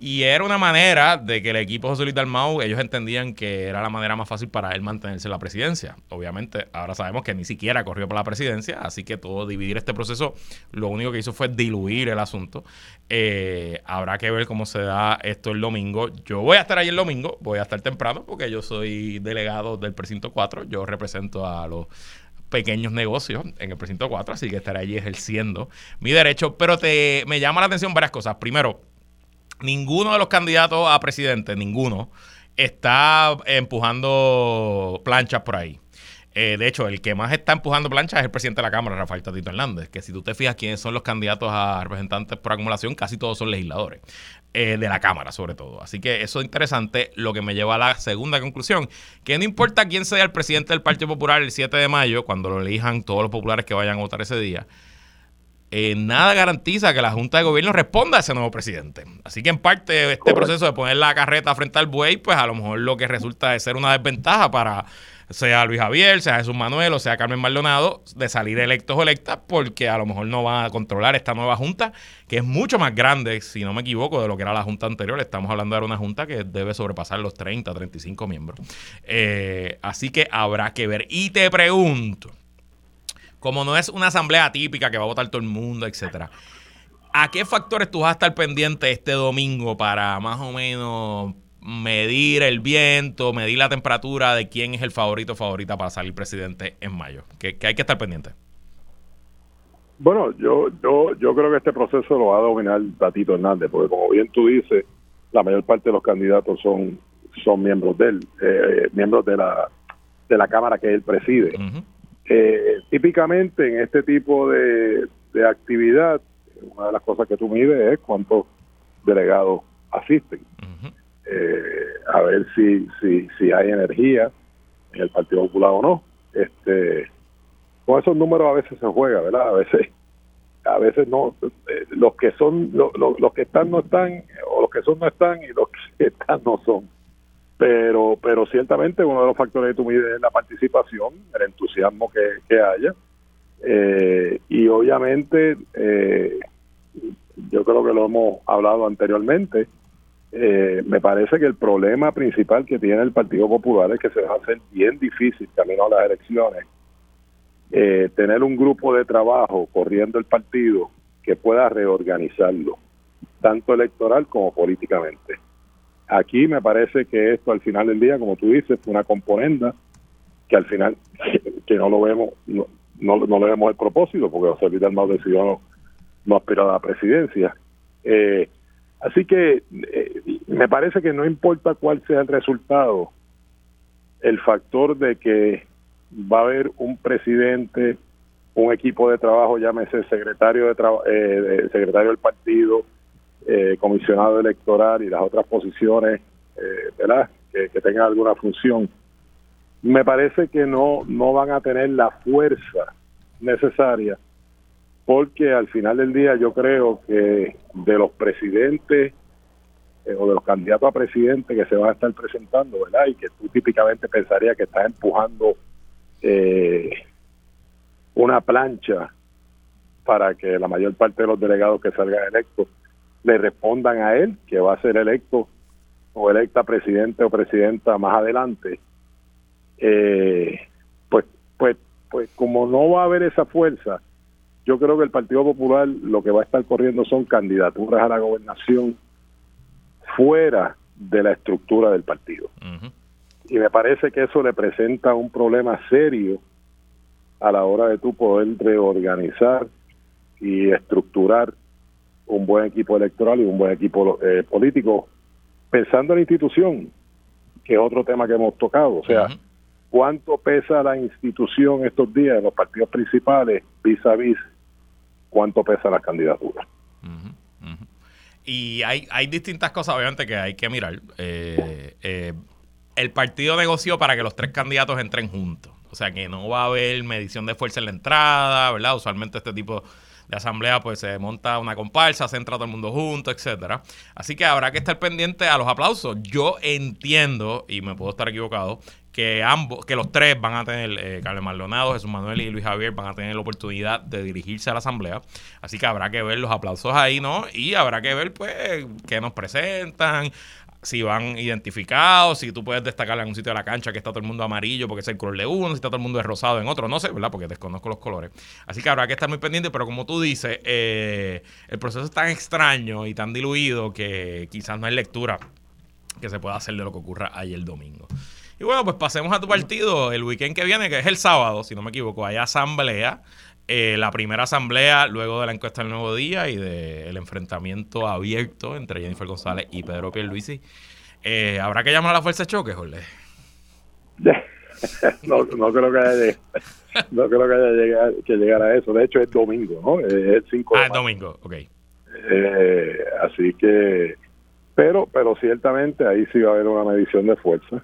y era una manera de que el equipo José Luis Dalmau, ellos entendían que era la manera más fácil para él mantenerse en la presidencia. Obviamente, ahora sabemos que ni siquiera corrió por la presidencia, así que todo dividir este proceso, lo único que hizo fue diluir el asunto. Eh, habrá que ver cómo se da esto el domingo. Yo voy a estar ahí el domingo, voy a estar temprano porque yo soy delegado del precinto 4, yo represento a los pequeños negocios en el precinto 4, así que estaré allí ejerciendo mi derecho, pero te me llama la atención varias cosas. Primero, ninguno de los candidatos a presidente, ninguno, está empujando planchas por ahí. Eh, de hecho, el que más está empujando planchas es el presidente de la Cámara, Rafael Tatito Hernández, que si tú te fijas quiénes son los candidatos a representantes por acumulación, casi todos son legisladores, eh, de la Cámara sobre todo. Así que eso es interesante, lo que me lleva a la segunda conclusión, que no importa quién sea el presidente del Partido Popular el 7 de mayo, cuando lo elijan todos los populares que vayan a votar ese día, eh, nada garantiza que la Junta de Gobierno responda a ese nuevo presidente. Así que en parte este proceso de poner la carreta frente al buey, pues a lo mejor lo que resulta de ser una desventaja para sea Luis Javier, sea Jesús Manuel o sea Carmen Maldonado, de salir electos o electas, porque a lo mejor no van a controlar esta nueva junta, que es mucho más grande, si no me equivoco, de lo que era la junta anterior. Estamos hablando de una junta que debe sobrepasar los 30, 35 miembros. Eh, así que habrá que ver. Y te pregunto, como no es una asamblea típica que va a votar todo el mundo, etcétera. ¿A qué factores tú vas a estar pendiente este domingo para más o menos medir el viento, medir la temperatura de quién es el favorito favorita para salir presidente en mayo? ¿Qué, hay que estar pendiente? Bueno, yo, yo, yo creo que este proceso lo va a dominar Tatito Hernández, porque como bien tú dices, la mayor parte de los candidatos son, son miembros de él, eh, miembros de la, de la Cámara que él preside. Eh, típicamente en este tipo de, actividad, una de las cosas que tú mides es cuántos delegados asisten. Eh, a ver si, si, si hay energía en el Partido Popular o no. Este, con esos números a veces se juega, ¿verdad? A veces a veces no eh, los que son los que están no están o los que son no están y los que están no son pero pero ciertamente uno de los factores que tú mides es la participación, el entusiasmo que, haya, eh, y obviamente eh, yo creo que lo hemos hablado anteriormente, eh, me parece que el problema principal que tiene el Partido Popular es que se va a hacer bien difícil camino a las elecciones tener un grupo de trabajo corriendo el partido que pueda reorganizarlo, tanto electoral como políticamente. Aquí me parece que esto al final del día, como tú dices, fue una componenda que al final que no lo vemos, no, no, no le vemos el propósito, porque José Luis Dalmau decidió no, no aspirar a la presidencia. Eh, así que eh, me parece que no importa cuál sea el resultado, el factor de que va a haber un presidente, un equipo de trabajo, llámese secretario de, eh, secretario del partido, eh, comisionado electoral y las otras posiciones, eh, ¿verdad? Que, tengan alguna función, me parece que no, no van a tener la fuerza necesaria porque al final del día yo creo que de los presidentes eh, o de los candidatos a presidente que se van a estar presentando, ¿verdad? Y que tú típicamente pensarías que estás empujando una plancha para que la mayor parte de los delegados que salgan electos le respondan a él, que va a ser electo o electa presidente o presidenta más adelante, eh, pues, pues, pues como no va a haber esa fuerza, yo creo que el Partido Popular lo que va a estar corriendo son candidaturas a la gobernación fuera de la estructura del partido. Y me parece que eso le presenta un problema serio a la hora de tú poder reorganizar y estructurar un buen equipo electoral y un buen equipo eh, político, pensando en la institución. que es otro tema que hemos tocado. O sea, ¿cuánto pesa la institución estos días en los partidos principales vis a vis cuánto pesa las candidaturas? Y hay, hay distintas cosas, obviamente, que hay que mirar. Eh, eh, el partido negoció para que los tres candidatos entren juntos. O sea, que no va a haber medición de fuerza en la entrada, ¿verdad? Usualmente este tipo de asamblea pues se monta una comparsa, se entra todo el mundo junto, etcétera. Así que habrá que estar pendiente a los aplausos. Yo entiendo, y me puedo estar equivocado, que ambos, que los tres van a tener, eh, Carlos Maldonado, Jesús Manuel y Luis Javier van a tener la oportunidad de dirigirse a la asamblea. Así que habrá que ver los aplausos ahí, ¿no? Y habrá que ver, pues, qué nos presentan, si van identificados, si tú puedes destacar en un sitio de la cancha que está todo el mundo amarillo porque es el color de uno, si está todo el mundo es rosado en otro, no sé, ¿verdad? Porque desconozco los colores. Así que habrá que estar muy pendiente, pero como tú dices, eh, el proceso es tan extraño y tan diluido que quizás no hay lectura que se pueda hacer de lo que ocurra el domingo. Y bueno, pues pasemos a tu partido el weekend que viene, que es el sábado, si no me equivoco, hay asamblea. Eh, la primera asamblea luego de la encuesta del nuevo día y del enfrentamiento abierto entre Jennifer González y Pedro Pierluisi. Eh, ¿Habrá que llamar a la fuerza de choque, Jorge? no, no creo que haya, no creo que haya que llegar a eso. De hecho, es domingo, ¿no? Es el 5 Ah, es domingo, ok. Eh, así que, pero, pero ciertamente ahí sí va a haber una medición de fuerza.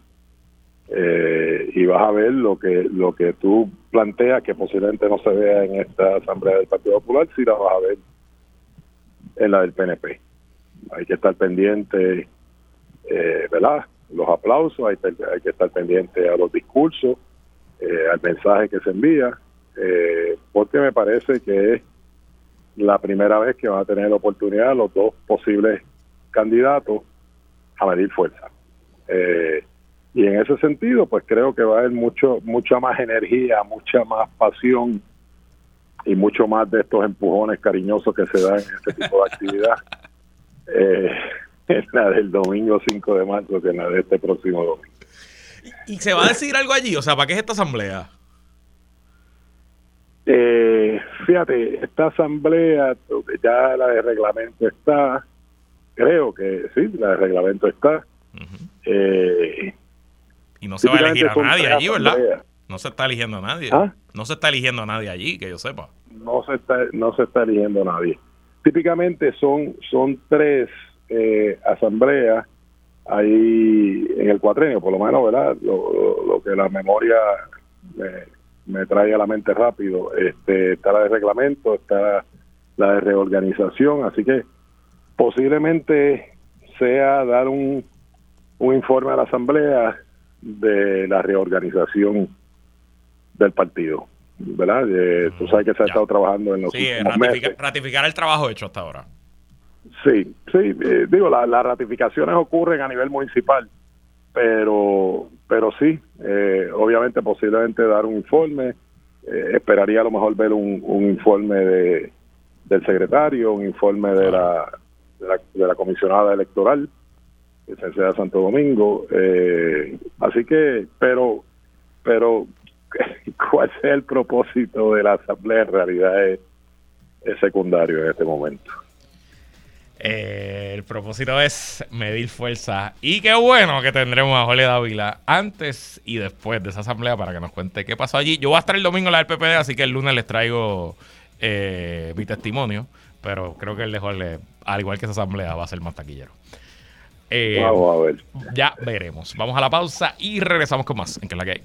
Eh, y vas a ver lo que lo que tú planteas que posiblemente no se vea en esta asamblea del Partido Popular, si la vas a ver en la del PNP. Hay que estar pendiente, eh, ¿verdad? Los aplausos, hay, hay, que estar pendiente a los discursos, eh, al mensaje que se envía, eh, porque me parece que es la primera vez que van a tener la oportunidad los dos posibles candidatos a medir fuerza. Eh, y en ese sentido, pues creo que va a haber mucho, mucha más energía, mucha más pasión y mucho más de estos empujones cariñosos que se dan en este tipo de actividad. Eh, en la del domingo 5 de marzo que en la de este próximo domingo. ¿Y, se va a decir algo allí? O sea, ¿para qué es esta asamblea? Eh, fíjate, esta asamblea, ya la de reglamento está, creo que sí, la de reglamento está. eh, y no se va a elegir a nadie allí, ¿verdad? No se está eligiendo a nadie. ¿Ah? No se está eligiendo a nadie allí, que yo sepa. No se está, no se está eligiendo a nadie. Típicamente son, son tres eh, asambleas ahí en el cuatrenio, por lo menos, ¿verdad? Lo, lo, que la memoria me, me, trae a la mente rápido. Este, está la de reglamento, está la de reorganización, así que posiblemente sea dar un, un informe a la asamblea de la reorganización del partido, ¿verdad? Eh, tú sabes que se ha Ya. estado trabajando en los Sí, últimos ratifica- meses. ratificar el trabajo hecho hasta ahora. Sí, sí, eh, digo, la- las ratificaciones ocurren a nivel municipal, pero, pero sí, eh, obviamente posiblemente dar un informe, eh, esperaría a lo mejor ver un, un informe de, del secretario, un informe de la, de la, de la comisionada electoral, licenciada Santo Domingo, eh, así que, pero, pero, ¿cuál sea el propósito de la asamblea? En realidad es, es secundario en este momento. Eh, el propósito es medir fuerza. Y qué bueno que tendremos a Jorge Dávila antes y después de esa asamblea para que nos cuente qué pasó allí. Yo voy a estar el domingo en la PPD, así que el lunes les traigo eh, mi testimonio. Pero creo que el de Jorge, al igual que esa asamblea, va a ser más taquillero. Eh, Vamos a ver. ya veremos. Vamos a la pausa y regresamos con más en que es la que hay.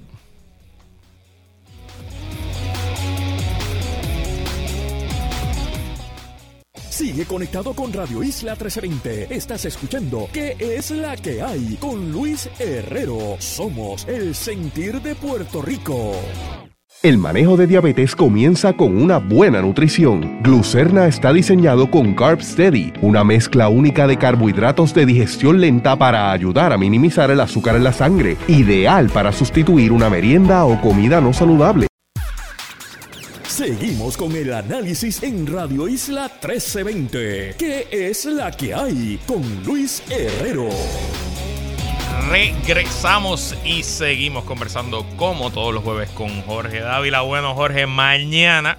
Sigue conectado con Radio Isla 1320. Estás escuchando ¿Qué es la que hay? Con Luis Herrero. Somos el sentir de Puerto Rico. El manejo de diabetes comienza con una buena nutrición. Glucerna está diseñado con Carb Steady, una mezcla única de carbohidratos de digestión lenta para ayudar a minimizar el azúcar en la sangre, ideal para sustituir una merienda o comida no saludable. Seguimos con el análisis en Radio Isla 1320. ¿Qué es la que hay? Con Luis Herrero. Regresamos y seguimos conversando como todos los jueves con Jorge Dávila. Bueno, Jorge, mañana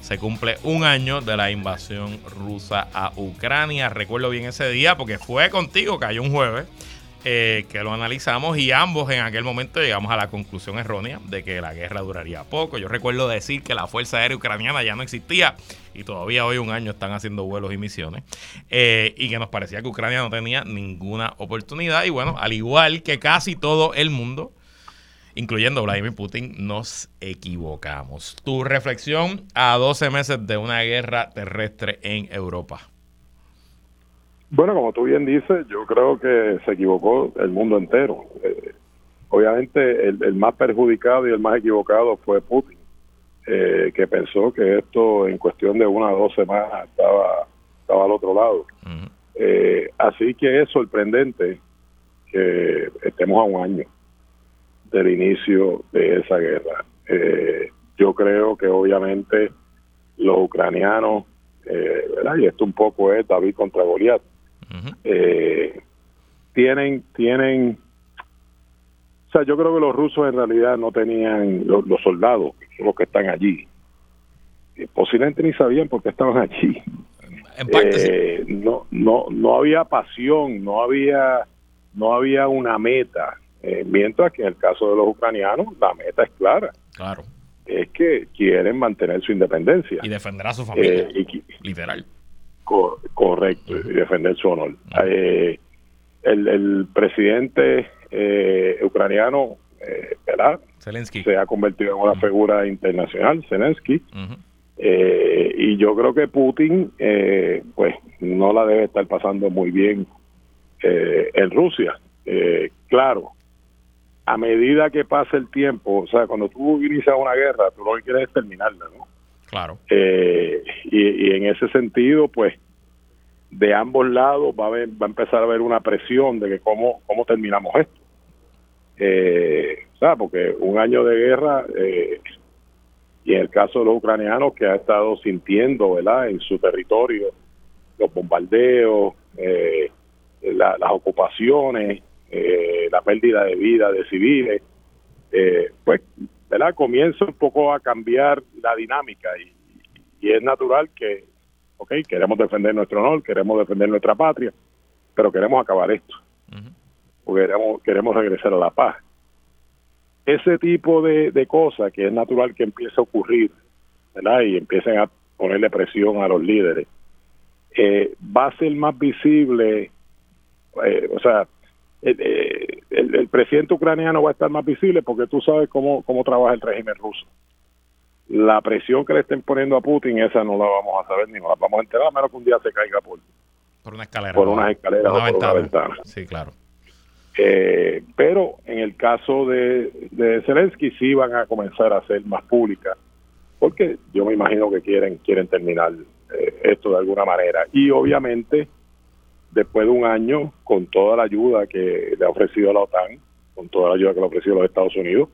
se cumple un año de la invasión rusa a Ucrania. Recuerdo bien ese día porque fue contigo, cayó un jueves. Eh, que lo analizamos y ambos en aquel momento llegamos a la conclusión errónea de que la guerra duraría poco. Yo recuerdo decir que la Fuerza Aérea Ucraniana ya no existía y todavía hoy un año están haciendo vuelos y misiones eh, y que nos parecía que Ucrania no tenía ninguna oportunidad y bueno, al igual que casi todo el mundo, incluyendo Vladimir Putin, nos equivocamos. Tu reflexión a 12 meses de una guerra terrestre en Europa. Bueno, como tú bien dices, yo creo que se equivocó el mundo entero. Eh, obviamente el, más perjudicado y el más equivocado fue Putin, eh, que pensó que esto en cuestión de una o dos semanas estaba, estaba al otro lado. Eh, así que es sorprendente que estemos a un año del inicio de esa guerra. yo creo que obviamente los ucranianos, ¿verdad? y esto un poco es David contra Goliat, eh, tienen, tienen, o sea, yo creo que los rusos en realidad no tenían, los, soldados, los que están allí, eh, posiblemente ni sabían por qué estaban allí. Eh, no, no, no había pasión, no había, no había una meta. mientras que en el caso de los ucranianos, la meta es clara. Claro. Es que quieren mantener su independencia. Y defender a su familia. literal correcto, y defender su honor. Eh, el, presidente eh, ucraniano, eh, ¿verdad? Zelensky. Se ha convertido en una figura internacional, Zelensky. y yo creo que Putin, pues, no la debe estar pasando muy bien en Rusia. claro, a medida que pasa el tiempo, o sea, cuando tú inicias una guerra, tú lo que quieres es terminarla, ¿no? Claro. Eh, y, en ese sentido, pues, de ambos lados va a, va a empezar a haber una presión de que cómo, cómo terminamos esto. Eh, Porque un año de guerra, eh, y en el caso de los ucranianos que ha estado sintiendo, ¿verdad?, en su territorio, los bombardeos, eh, las ocupaciones, la pérdida de vida de civiles, pues ¿verdad? Comienza un poco a cambiar la dinámica y, es natural que, ok, queremos defender nuestro honor, queremos defender nuestra patria, pero queremos acabar esto, porque queremos, queremos regresar a la paz. Ese tipo de, cosas que es natural que empiece a ocurrir, ¿verdad? Y empiecen a ponerle presión a los líderes, eh, va a ser más visible, eh, o sea, eh, el, presidente ucraniano va a estar más visible porque tú sabes cómo, cómo trabaja el régimen ruso. La presión que le estén poniendo a Putin, esa no la vamos a saber ni nos la vamos a enterar, a menos que un día se caiga por, por una escalera. Por unas escaleras o por una ventana. Sí, claro. Eh, pero en el caso de, de Zelensky sí van a comenzar a ser más públicas, porque yo me imagino que quieren quieren terminar eh, esto de alguna manera. Y obviamente después de un año, con toda la ayuda que le ha ofrecido la OTAN, con toda la ayuda que le ha ofrecido los Estados Unidos,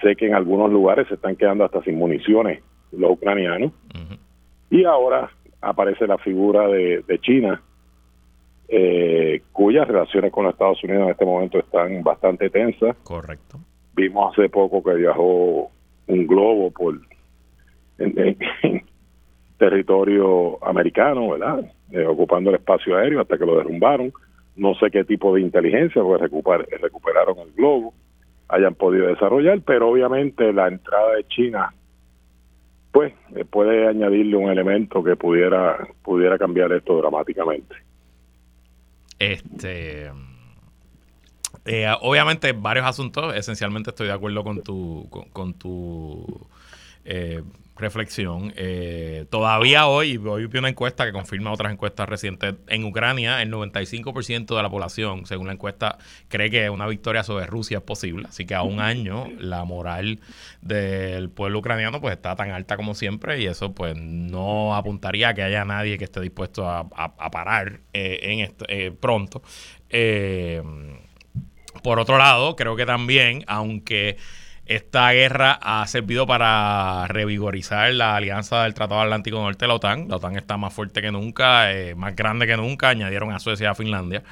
sé que en algunos lugares se están quedando hasta sin municiones los ucranianos. Y ahora aparece la figura de, China, eh, cuyas relaciones con los Estados Unidos en este momento están bastante tensas. Correcto. Vimos hace poco que viajó un globo por territorio americano, ¿verdad? Eh, ocupando el espacio aéreo hasta que lo derrumbaron. No sé qué tipo de inteligencia, porque recuperaron el globo, hayan podido desarrollar, pero obviamente la entrada de China pues eh, puede añadirle un elemento que pudiera pudiera cambiar esto dramáticamente. Este eh, obviamente varios asuntos, esencialmente estoy de acuerdo con tu con, tu reflexión. Eh, todavía hoy, hoy vi una encuesta que confirma otras encuestas recientes. En Ucrania, el 95% de la población, según la encuesta, cree que una victoria sobre Rusia es posible. Así que a un año la moral del pueblo ucraniano pues está tan alta como siempre y eso pues no apuntaría a que haya nadie que esté dispuesto a, parar eh, en esto, eh, pronto. por otro lado, creo que también, aunque esta guerra ha servido para revigorizar la alianza del Tratado Atlántico Norte de la OTAN. La OTAN está más fuerte que nunca, eh, más grande que nunca. Añadieron a Suecia y a Finlandia.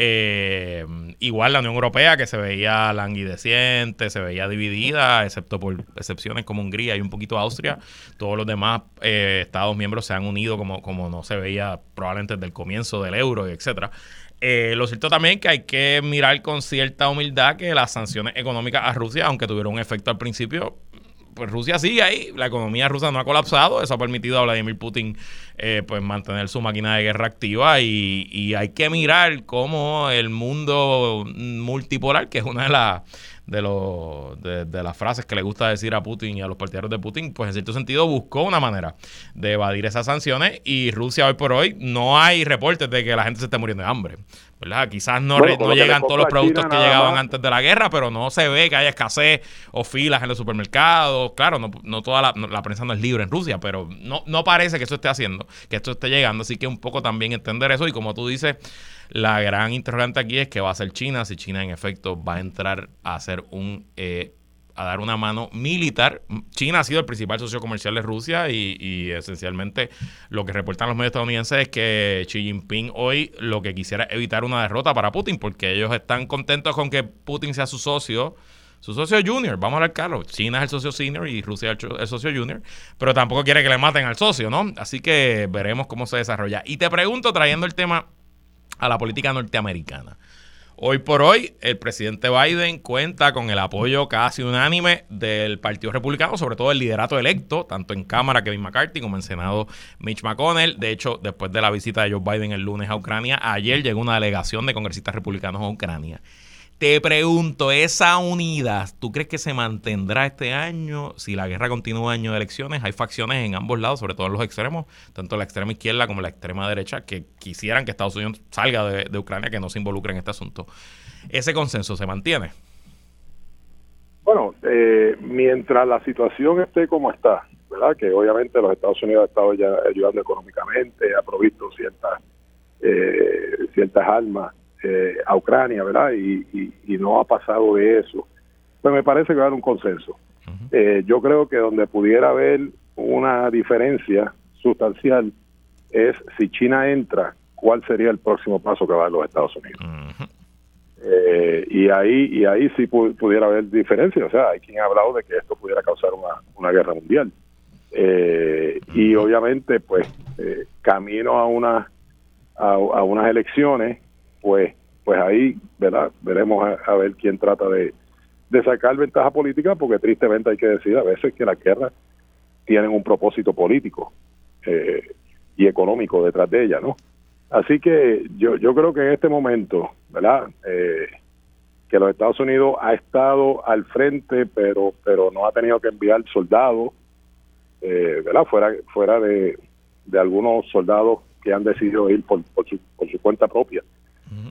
Eh, igual la Unión Europea, que se veía languideciente, se veía dividida, excepto por excepciones como Hungría y un poquito Austria. Todos los demás eh, Estados miembros se han unido como, como no se veía probablemente desde el comienzo del euro, etcétera. Eh, lo cierto también que hay que mirar con cierta humildad que las sanciones económicas a Rusia, aunque tuvieron un efecto al principio, pues Rusia sigue ahí, la economía rusa no ha colapsado, eso ha permitido a Vladimir Putin eh, pues mantener su máquina de guerra activa y, y hay que mirar cómo el mundo multipolar, que es una de las de, los, de, las frases que le gusta decir a Putin y a los partidarios de Putin, pues en cierto sentido buscó una manera de evadir esas sanciones y Rusia hoy por hoy no hay reportes de que la gente se esté muriendo de hambre. ¿verdad? Quizás no, no llegan todos los productos que llegaban antes de la guerra, pero no se ve que haya escasez o filas en los supermercados. Claro, no, no toda la, la, prensa no es libre en Rusia, pero no, no parece que eso esté haciendo, que esto esté llegando. Así que un poco también entender eso y como tú dices, la gran interrogante aquí es que va a ser China, si China en efecto va a entrar a hacer un eh, a dar una mano militar. China ha sido el principal socio comercial de Rusia y, esencialmente lo que reportan los medios estadounidenses es que Xi Jinping hoy lo que quisiera es evitar una derrota para Putin porque ellos están contentos con que Putin sea su socio. Su socio junior, vamos a hablar claro. China es el socio senior y Rusia es el socio junior, pero tampoco quiere que le maten al socio, ¿no? Así que veremos cómo se desarrolla. Y te pregunto, trayendo el tema a la política norteamericana. Hoy por hoy, el presidente Biden cuenta con el apoyo casi unánime del Partido Republicano, sobre todo el liderato electo, tanto en Cámara Kevin McCarthy como en Senado Mitch McConnell. De hecho, después de la visita de Joe Biden el lunes a Ucrania, ayer llegó una delegación de congresistas republicanos a Ucrania. Te pregunto, esa unidad, ¿tú crees que se mantendrá este año? Si la guerra continúa año de elecciones, hay facciones en ambos lados, sobre todo en los extremos, tanto la extrema izquierda como la extrema derecha, que quisieran que Estados Unidos salga de, Ucrania, que no se involucre en este asunto. ¿Ese consenso se mantiene? Bueno, eh, mientras la situación esté como está, ¿verdad? Que obviamente los Estados Unidos han estado ya ayudando económicamente, ha provisto ciertas, eh, ciertas armas eh, a Ucrania, ¿verdad? Y, no ha pasado de eso. Pues me parece que va a haber un consenso. Eh, yo creo que donde pudiera haber una diferencia sustancial es si China entra, cuál sería el próximo paso que va a dar los Estados Unidos. Eh, y ahí y ahí sí pudiera haber diferencia. O sea, hay quien ha hablado de que esto pudiera causar una, una guerra mundial. y obviamente, pues, camino a una a, a unas elecciones pues pues ahí ¿verdad? veremos a, ver quién trata de, sacar ventaja política, porque tristemente hay que decir a veces que las guerras tienen un propósito político eh, y económico detrás de ella, ¿no? Así que yo, yo creo que en este momento, ¿verdad? Eh, que los Estados Unidos ha estado al frente, pero pero no ha tenido que enviar soldados, eh, ¿verdad? Fuera fuera de, de algunos soldados que han decidido ir por, por, su, por su cuenta propia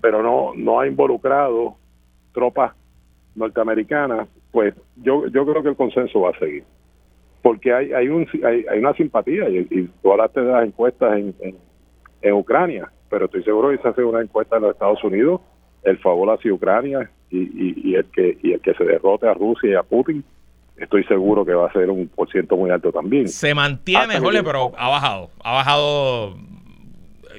pero no, no ha involucrado tropas norteamericanas, pues yo, yo creo que el consenso va a seguir. Porque hay, hay, un, hay, hay una simpatía, y, y, tú hablaste de las encuestas en, en, Ucrania, pero estoy seguro que se hace una encuesta en los Estados Unidos, el favor hacia Ucrania y, y, el que, y el que se derrote a Rusia y a Putin, estoy seguro que va a ser un por ciento muy alto también. Se mantiene, Jole, pero ha bajado. Ha bajado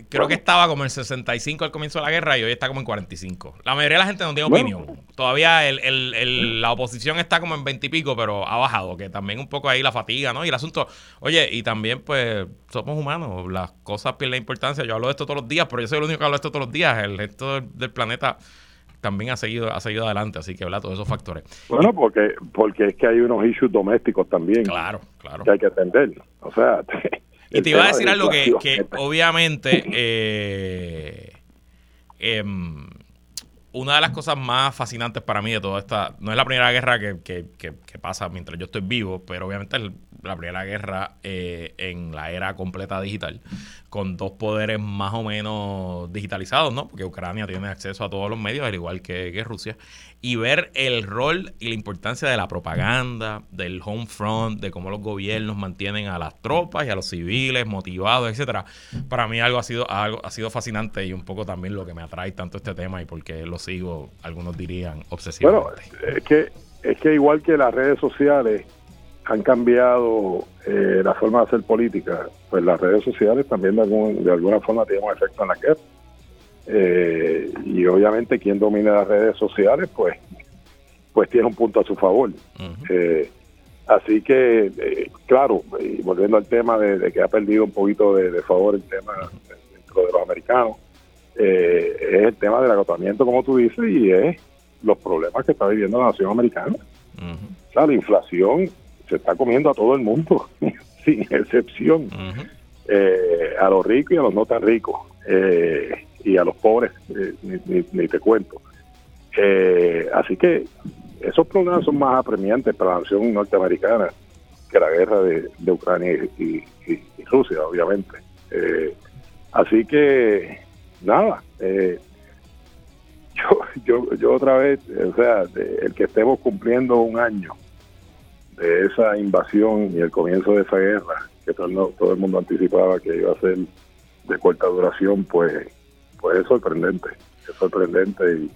creo que estaba como en 65 al comienzo de la guerra y hoy está como en 45. La mayoría de la gente no tiene opinión. Todavía el, la oposición está como en 20 y pico, pero ha bajado, que también un poco ahí la fatiga, ¿no? Y el asunto, oye, y también pues somos humanos, las cosas pierden importancia. Yo hablo de esto todos los días, pero yo soy el único que hablo de esto todos los días. El resto del, planeta también ha seguido ha seguido adelante, así que ¿verdad? todos esos factores. Bueno, porque porque es que hay unos issues domésticos también. Claro, claro. Que hay que atender. O sea, Y te iba a decir algo que, que obviamente eh, em, una de las cosas más fascinantes para mí de toda esta, no es la primera guerra que, que, que pasa mientras yo estoy vivo, pero obviamente es la primera guerra eh, en la era completa digital, con dos poderes más o menos digitalizados, ¿no? Porque Ucrania tiene acceso a todos los medios, al igual que, que Rusia y ver el rol y la importancia de la propaganda, del home front, de cómo los gobiernos mantienen a las tropas y a los civiles motivados, etcétera. Para mí algo ha sido algo ha sido fascinante y un poco también lo que me atrae tanto este tema y porque lo sigo, algunos dirían obsesivamente. Bueno, es que es que igual que las redes sociales han cambiado eh, la forma de hacer política, pues las redes sociales también de, de alguna forma tienen un efecto en la guerra. Eh, y obviamente quien domina las redes sociales, pues, pues tiene un punto a su favor. Eh, así que, eh, claro, y volviendo al tema de, que ha perdido un poquito de, favor el tema dentro de los americanos, eh, es el tema del agotamiento, como tú dices, y es los problemas que está viviendo la nación americana. O sea, la inflación se está comiendo a todo el mundo, sin excepción, eh, a los ricos y a los no tan ricos, eh, y a los pobres, ni, ni, te cuento. así que esos problemas son más apremiantes para la nación norteamericana que la guerra de, Ucrania y, Rusia, obviamente. así que nada, eh, yo, yo, yo otra vez, o sea, el que estemos cumpliendo un año de esa invasión y el comienzo de esa guerra, que todo, todo el mundo anticipaba que iba a ser de corta duración, pues, pues es sorprendente, es sorprendente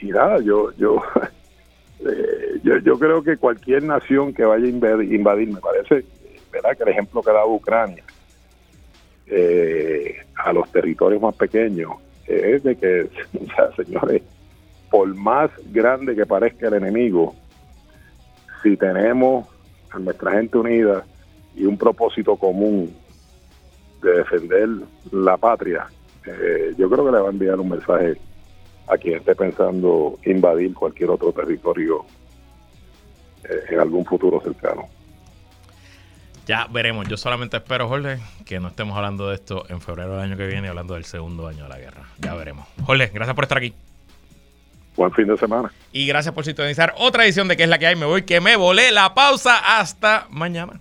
y, nada, yo, yo, eh, yo, yo creo que cualquier nación que vaya a invadir, me parece, ¿verdad? Que el ejemplo que da Ucrania, eh, a los territorios más pequeños es de que, señores, por más grande que parezca el enemigo, si tenemos a nuestra gente unida y un propósito común de defender la patria, eh, yo creo que le va a enviar un mensaje a quien esté pensando invadir cualquier otro territorio eh, en algún futuro cercano. Ya veremos. Yo solamente espero, Jorge, que no estemos hablando de esto en febrero del año que viene, hablando del segundo año de la guerra. Ya veremos. Jorge, gracias por estar aquí. Buen fin de semana. Y gracias por sintonizar otra edición de que es la que hay? Me voy, que me volé la pausa. Hasta mañana.